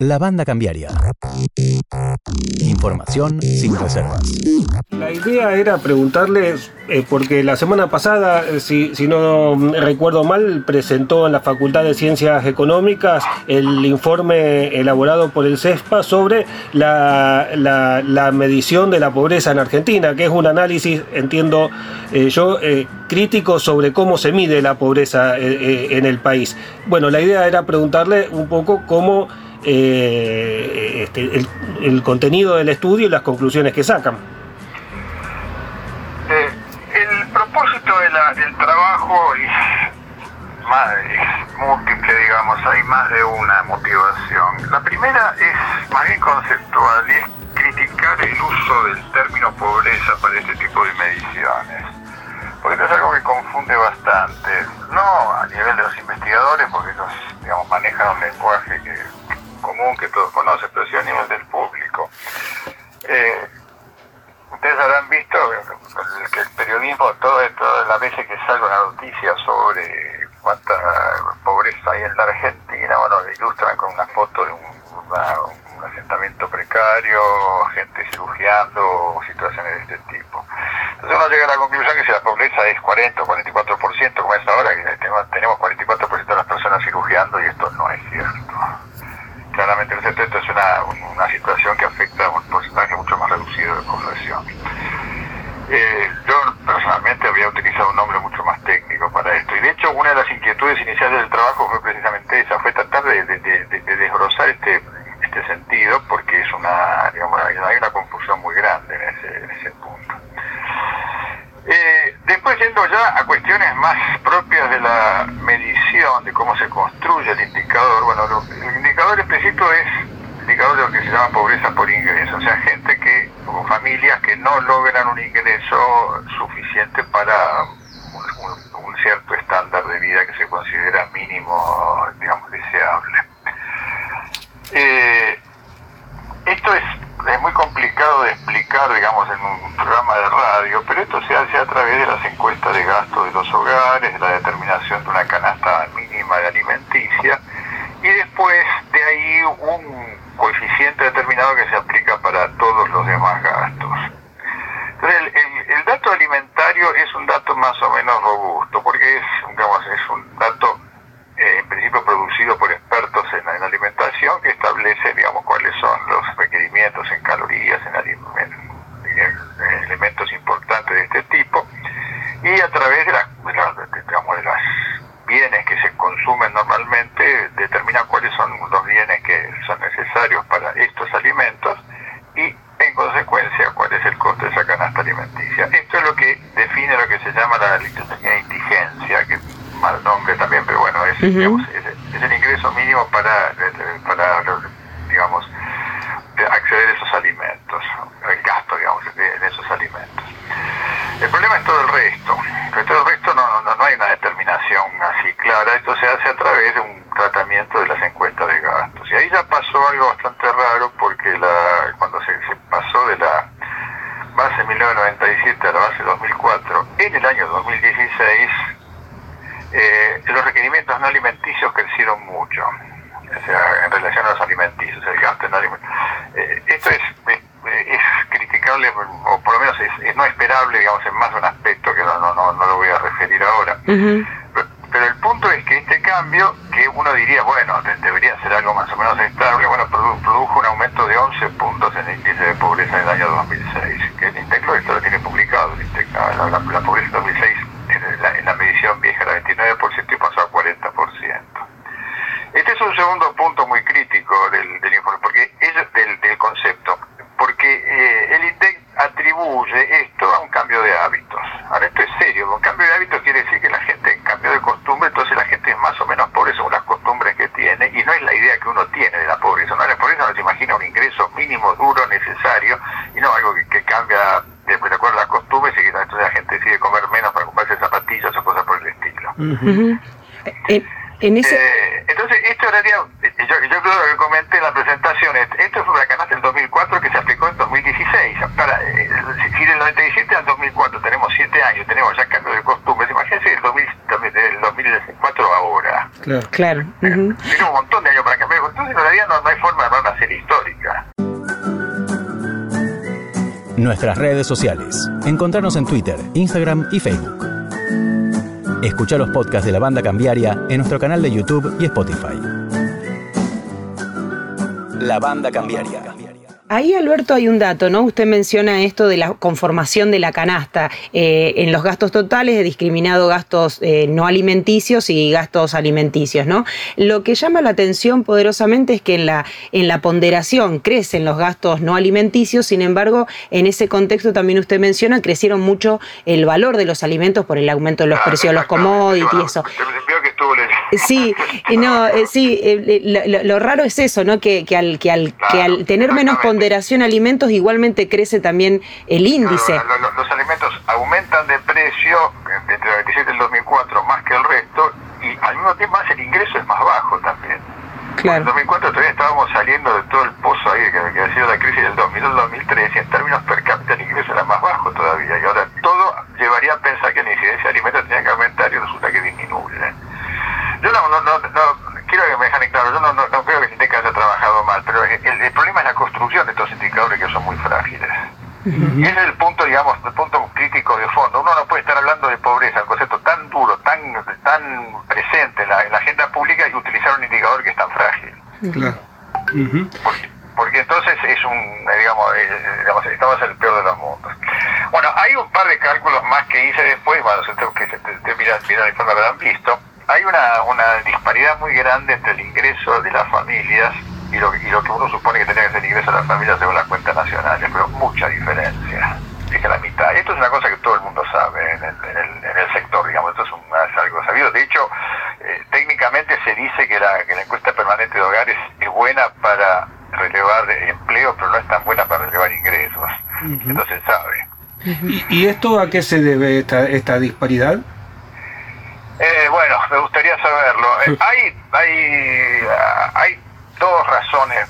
La banda cambiaria. Información sin reservas. La idea era preguntarle, eh, porque la semana pasada, eh, si, no recuerdo mal, presentó en la Facultad de Ciencias Económicas el informe elaborado por el CESPA sobre la, medición de la pobreza en Argentina, que es un análisis, entiendo eh, yo, crítico sobre cómo se mide la pobreza en el país. Bueno, la idea era preguntarle un poco cómo eh, este, el, contenido del estudio y las conclusiones que sacan. Eh, el propósito del trabajo es, múltiple, digamos, hay más de una motivación. La primera es más bien conceptual y es criticar el uso del término pobreza para este tipo de mediciones. Porque es algo que confunde bastante, no a nivel de los investigadores, porque ellos digamos, manejan un lenguaje que común que todos conocen, pero sí a nivel del público. Eh, ustedes habrán visto que el periodismo, todas las veces que sale una noticia sobre cuánta pobreza hay en la Argentina, bueno, ilustran con una foto de un, asentamiento precario, gente cirugiando, situaciones de este tipo. Entonces uno llega a la conclusión que si la pobreza es 40 o 44%, como es ahora, que tenemos 44% de las personas cirugiando y esto no es cierto claramente el esto es una, situación que afecta a un porcentaje mucho más reducido de población. Eh, yo personalmente había utilizado un nombre mucho más técnico para esto y de hecho una de las inquietudes iniciales del trabajo fue precisamente esa, fue tratar de, desbrozar este, este sentido porque es una, digamos, hay una confusión muy grande en ese, punto. Eh, después yendo ya a cuestiones más propias de la medición, de cómo se construye el indicador, bueno, el indicador explícito es el indicador de lo que se llama pobreza por ingreso, o sea, gente que, familias que no logran un ingreso suficiente para un, cierto estándar de vida que se considera mínimo, digamos, deseable. Eh, esto es, es muy complicado de explicar, digamos, en un programa de radio, pero esto se hace a través de las encuestas de gasto de los hogares, de la determinación de una canasta mínima de alimenticia, y después de ahí un coeficiente determinado que se aplica para todos los demás gastos. Entonces, el, dato alimentario es un dato más o menos robusto, porque es, digamos, es un dato eh, en principio producido por expertos en, alimentación que establece, digamos, cuáles son los requerimientos en calorías, en, en elementos importantes de este tipo, y a través de, la, digamos, de las bienes que se consumen normalmente, determina cuáles son los bienes que son necesarios para estos alimentos y en consecuencia cuál es el costo de esa canasta alimenticia. Es lo que define lo que se llama la indigencia, que mal nombre también, pero bueno, es, es, el ingreso mínimo para, para digamos, acceder a esos alimentos, el gasto, digamos, de, esos alimentos. El problema es todo el resto. Todo el resto no, no, no hay una determinación así clara. Esto se hace a través de un tratamiento de las encuestas de gastos. Y ahí ya pasó algo bastante raro porque la, cuando se, pasó de la base 1997 a la base 2004, en el año 2016 eh, los requerimientos no alimenticios crecieron mucho. O sea, en relación a los alimenticios, el gasto en alimenticios. Eh, esto es, es, criticable, o por lo menos es, no esperable, digamos, en más de un aspecto que no, no, no, lo voy a referir ahora. pero, el punto es que este cambio, que uno diría, bueno, debería ser algo más o menos estable, bueno, produjo un aumento de 11 puntos en el índice de pobreza en el año 2006, INTECLO esto lo tiene publicado, el la, la, pobreza en 2006 en la, en la medición vieja era 29% y pasó a 40%. Este es un segundo punto muy crítico del, informe, porque es del, concepto, porque eh, el INDEC atribuye esto a un cambio de hábitos. Ahora, esto es serio, un cambio de hábitos quiere decir que la gente cambio de costumbre, entonces la gente es más o menos pobre según las costumbres que tiene, y no es la idea que uno tiene de la pobreza. No, la pobreza no se imagina un ingreso mínimo, duro, necesario, y no algo que, cambia después de acuerdo a las costumbres y que entonces la gente decide comer menos para comprarse zapatillas o cosas por el estilo. Eh, entonces, esto era, yo, yo creo que comenté en la presentación, esto fue la canasta del 2004 que se aplicó en 2016. Para, eh, si del 97 al 2004 tenemos 7 años, tenemos ya cambio de costumbres, imagínense del, 2000, del 2004 ahora. Claro. claro. Tiene un montón de años para cambiar de costumbres, en realidad no, no hay forma serie histórica. Nuestras redes sociales. Encontrarnos en Twitter, Instagram y Facebook. Escucha los podcasts de la banda cambiaria en nuestro canal de YouTube y Spotify. La banda cambiaria. Ahí, Alberto, hay un dato, ¿no? Usted menciona esto de la conformación de la canasta. Eh, en los gastos totales he discriminado gastos eh, no alimenticios y gastos alimenticios, ¿no? Lo que llama la atención poderosamente es que en la, en la ponderación crecen los gastos no alimenticios, sin embargo, en ese contexto también usted menciona, crecieron mucho el valor de los alimentos por el aumento de los precios de los commodities y eso. Sí, no, eh, sí, lo, raro es eso, ¿no? Que, que al, que al, que al tener menos ponderación alimentos igualmente crece también el índice. los, alimentos aumentan de precio entre el 97 y el 2004 más que el resto y al mismo tiempo más el ingreso es más bajo también. Claro. En el 2004 todavía estábamos saliendo de todo el pozo ahí que, que ha sido la crisis del 2002-2003 y en términos per cápita el ingreso era más bajo todavía y ahora todo llevaría a pensar que la incidencia de alimentos tenía que aumentar y resulta que no, no, quiero que me dejen claro, yo no, no, no creo que Sinteca haya trabajado mal, pero el, el, problema es la construcción de estos indicadores que son muy frágiles. Y ese es el punto, digamos, el punto crítico de fondo. Uno no puede estar hablando de pobreza, un concepto tan duro, tan, tan presente en la, en la agenda pública y utilizar un indicador que es tan frágil. Claro. porque, porque, entonces es un, digamos, eh, digamos, estamos en el peor de los mundos. Bueno, hay un par de cálculos más que hice después, bueno, que se te, te miran, miran el informe habrán visto, hay una, una disparidad muy grande entre el ingreso de las familias y lo, y lo que uno supone que tenía que ser el ingreso de las familias según las cuentas nacionales, pero mucha diferencia, es que la mitad. Esto es una cosa que todo el mundo sabe en el, en el, en el sector, digamos, esto es, un, es, algo sabido. De hecho, eh, técnicamente se dice que la, que la encuesta permanente de hogares es buena para relevar empleo, pero no es tan buena para relevar ingresos. Uh -huh. Entonces sabe. ¿Y, ¿Y, esto a qué se debe esta, esta disparidad? Eh, bueno, me gustaría hay, hay, hay dos razones,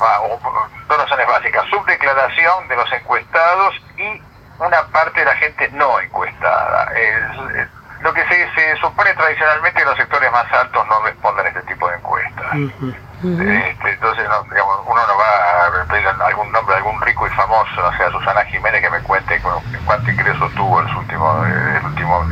dos razones básicas. Subdeclaración de los encuestados y una parte de la gente no encuestada. Es, es, lo que se, se, supone tradicionalmente que los sectores más altos no responden a este tipo de encuestas. Uh -huh. este, entonces, no, digamos, uno no va a pedir algún nombre, algún rico y famoso, o sea, Susana Jiménez, que me cuente cuánto ingreso tuvo el último, el último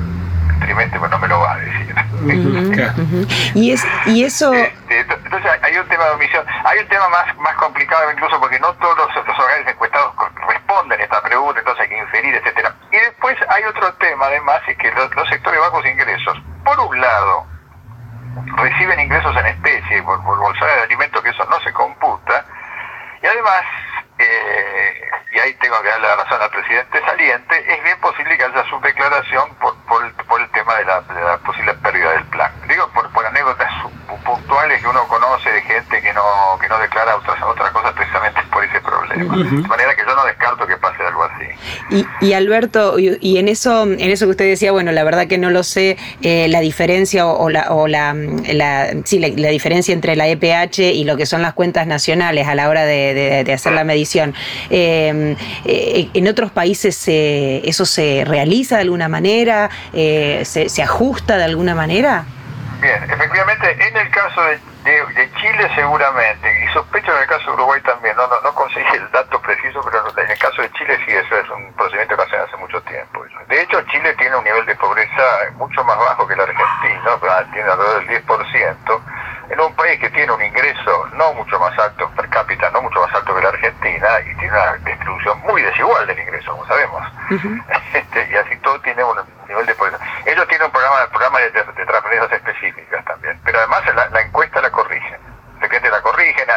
pues no me lo va a decir. Uh -huh, uh -huh. Y, es, y eso... Este, entonces hay un tema de omisión, hay un tema más, más complicado incluso porque no todos los, los hogares encuestados responden a esta pregunta, entonces hay que inferir, etcétera. Y después hay otro tema además, es que los, los sectores bajos ingresos, por un lado, reciben ingresos en especie por, por bolsada de alimentos que eso no se computa, y además eh, y ahí tengo que darle la razón al presidente saliente, es bien posible que haya subdeclaración por, por, por el tema de la, de la, posible pérdida del plan. Digo, por, por anécdotas puntuales que uno conoce de gente que no que no declara otras otras cosas precisamente por ese problema. Uh -huh. De manera que yo no descarto que pase algo así. Y, y Alberto, y, y, en eso en eso que usted decía, bueno, la verdad que no lo sé, eh, la diferencia o, la, o la, la, sí, la, diferencia entre la EPH y lo que son las cuentas nacionales a la hora de, hacer la medición. Eh, eh, en otros países eso se realiza de alguna manera, eh, se, se ajusta de alguna manera. Bien, efectivamente, en el caso de, de, Chile seguramente, y sospecho en el caso de Uruguay también, no, no, no conseguí el dato preciso, pero el caso de Chile sí, eso es un procedimiento que hace hace mucho tiempo. De hecho, Chile tiene un nivel de pobreza mucho más bajo que el argentino, tiene alrededor del 10%, en un país que tiene un ingreso no mucho más alto per cápita, no mucho más alto que la Argentina, y tiene una distribución muy desigual del ingreso, como sabemos. este, y así todo tiene un nivel de pobreza. Ellos tienen un programa, programa de, de, de transferencias específicas también, pero además la, la encuesta la corrigen. De repente la corrigen.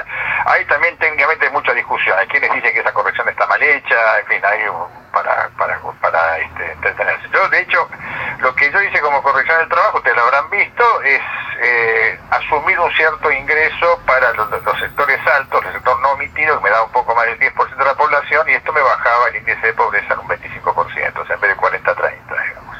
Hay también técnicamente mucha discusión. Hay quienes dicen que esa corrección está mal para, para, para este, entretenerse. Yo, de hecho, lo que yo hice como corrección del trabajo, ustedes lo habrán visto, es eh, asumir un cierto ingreso para los, sectores altos, el sector no omitido, que me da un poco más del 10% de la población, y esto me bajaba el índice de pobreza en un 25%, o sea, en vez de 40 a 30, digamos.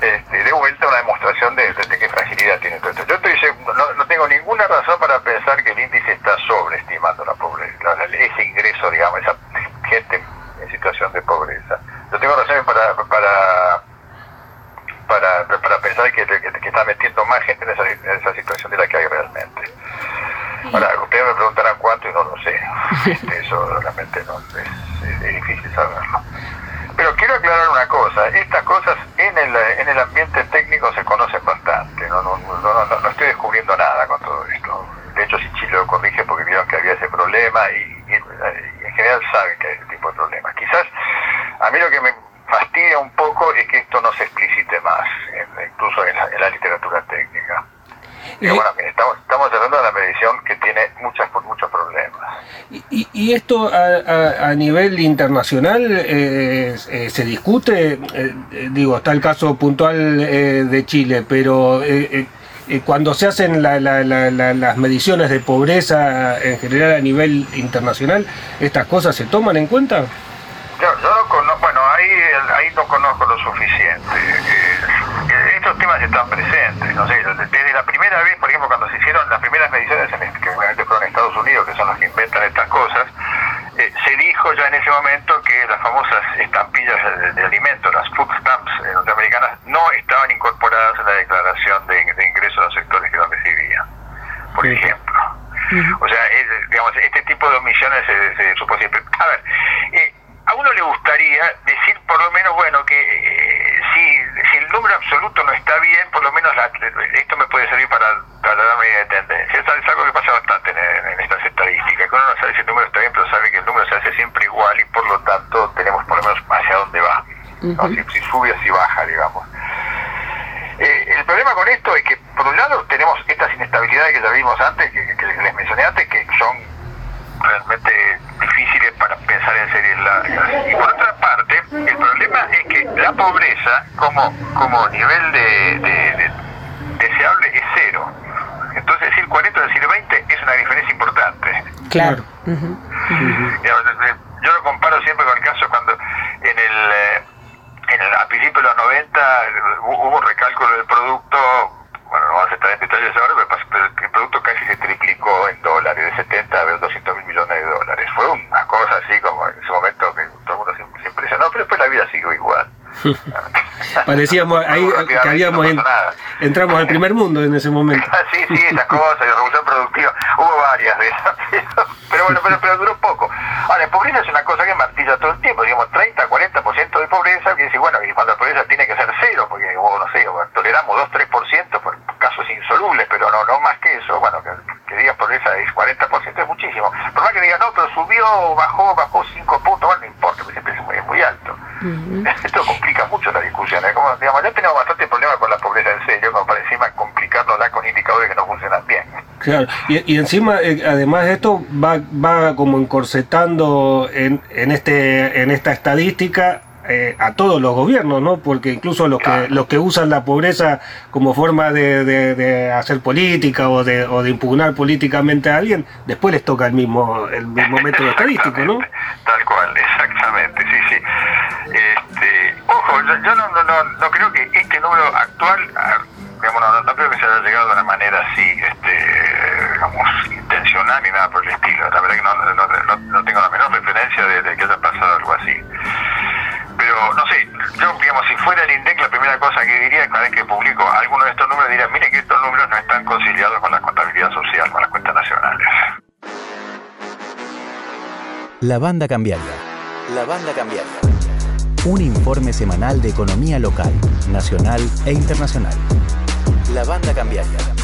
Este, de vuelta una demostración de, de, de, qué fragilidad tiene todo esto. Yo estoy, no, no, tengo ninguna razón para pensar que el índice está sobreestimando la pobreza, ese ingreso, digamos, esa gente en situación de pobreza. Yo tengo razones para, para para, para pensar que, que, que, está metiendo más gente en esa, en esa situación de la que hay realmente. y no lo sé. Este, eso realmente no, es, difícil saberlo. Pero quiero aclarar una cosa, estas cosas en el, en el ambiente técnico se conocen bastante, no, no, no, no estoy descubriendo nada con todo esto. De hecho, si Chile lo corrige porque vieron que había ese problema y, en general saben que hay ese tipo de problemas. Quizás a mí lo que me fastidia un poco es que esto no se explicite más, incluso en la literatura técnica. Pero bueno, estamos, estamos hablando de una medición que tiene muchas, muchos problemas. ¿Y, esto a, a, nivel internacional eh, eh, se discute? Eh, digo, está el caso puntual de Chile, pero cuando se hacen las mediciones de pobreza en general a nivel internacional, ¿estas cosas se toman en cuenta? Yo, yo no conozco, bueno, ahí, ahí no conozco lo suficiente estos temas están presentes. No sé, desde la primera vez, por ejemplo, cuando se hicieron las primeras mediciones, en, que fueron en Estados Unidos, que son los que estas cosas, eh, se dijo ya en ese momento que las famosas estampillas de, alimentos, las food stamps eh, norteamericanas, no estaban incorporadas en la declaración de, ingresos a los sectores que lo recibían, por ejemplo. O sea, digamos, este tipo de omisiones se, se supo siempre. A ver, eh, a uno le gustaría decir por lo menos, bueno, que eh, si, si, el número absoluto no está bien, por lo menos esto me puede servir para, para darme de tendencia. Es, algo que pasa bastante en, estas estadísticas, que uno no sabe si el número está bien, pero sabe que el número se hace siempre igual y por lo tanto tenemos por lo menos hacia dónde va, si, sube o si baja, digamos. Eh, el problema con esto es que, por un lado, tenemos estas inestabilidades que ya vimos antes, que, que les mencioné antes, que son realmente difíciles para pensar en series largas. Y por otra parte, el problema es que la pobreza como, como nivel de, deseable es cero. Entonces decir 40 o decir 20 es una diferencia importante. Claro. Yo lo comparo siempre con el caso cuando en el, eh, en el a principios de los 90 hubo un recálculo del producto bueno, no vamos a estar en detalles ahora, pero el producto casi se triplicó en dólares, de 70 a 200 mil millones de dólares. Fue una cosa así como en ese momento que todo el mundo se, impresionó, pero después la vida siguió igual. Parecíamos ahí que habíamos entramos al primer mundo en ese momento. sí, sí, esas cosas, la revolución productiva, hubo varias de esas, pero bueno, pero, pero duró poco. Ahora, pobreza es una cosa que martilla todo el tiempo, digamos 30, 40% de pobreza, que dice, bueno, y cuando la pobreza tiene que ser cero, porque, no sé, toleramos 2, 3% por casos insolubles, pero no no más que eso, bueno, que, que digas pobreza es 40% es muchísimo. Por más que digas, no, pero subió, bajó, bajó 5 puntos, bueno, no importa, porque siempre es muy, muy alto. Mucho la como, digamos, ya tenemos bastante problema con la pobreza en serio, como para encima complicándola con indicadores que no funcionan bien. Claro, y, y encima, eh, además de esto, va, va como encorsetando en, en, este, en esta estadística eh, a todos los gobiernos, ¿no? Porque incluso los que los que usan la pobreza como forma de, de, hacer política o de, o de impugnar políticamente a alguien, después les toca el mismo el mismo método estadístico, ¿no? Tal cual, exactamente, sí, sí. Yo, no, no, no, creo que este número actual, digamos, no, no, creo que se haya llegado de una manera así, este, digamos, intencional ni nada por el estilo. La verdad que no, tengo la menor referencia de, de que haya pasado algo así pero no sé, yo digamos, si fuera el INDEC, la primera cosa que diría cada vez que publico alguno de estos números, diría, mire que estos números no están conciliados con la contabilidad social, con las cuentas nacionales. La banda cambiaria. La banda cambiaria. Un informe semanal de economía local, nacional e internacional. La banda cambiaria.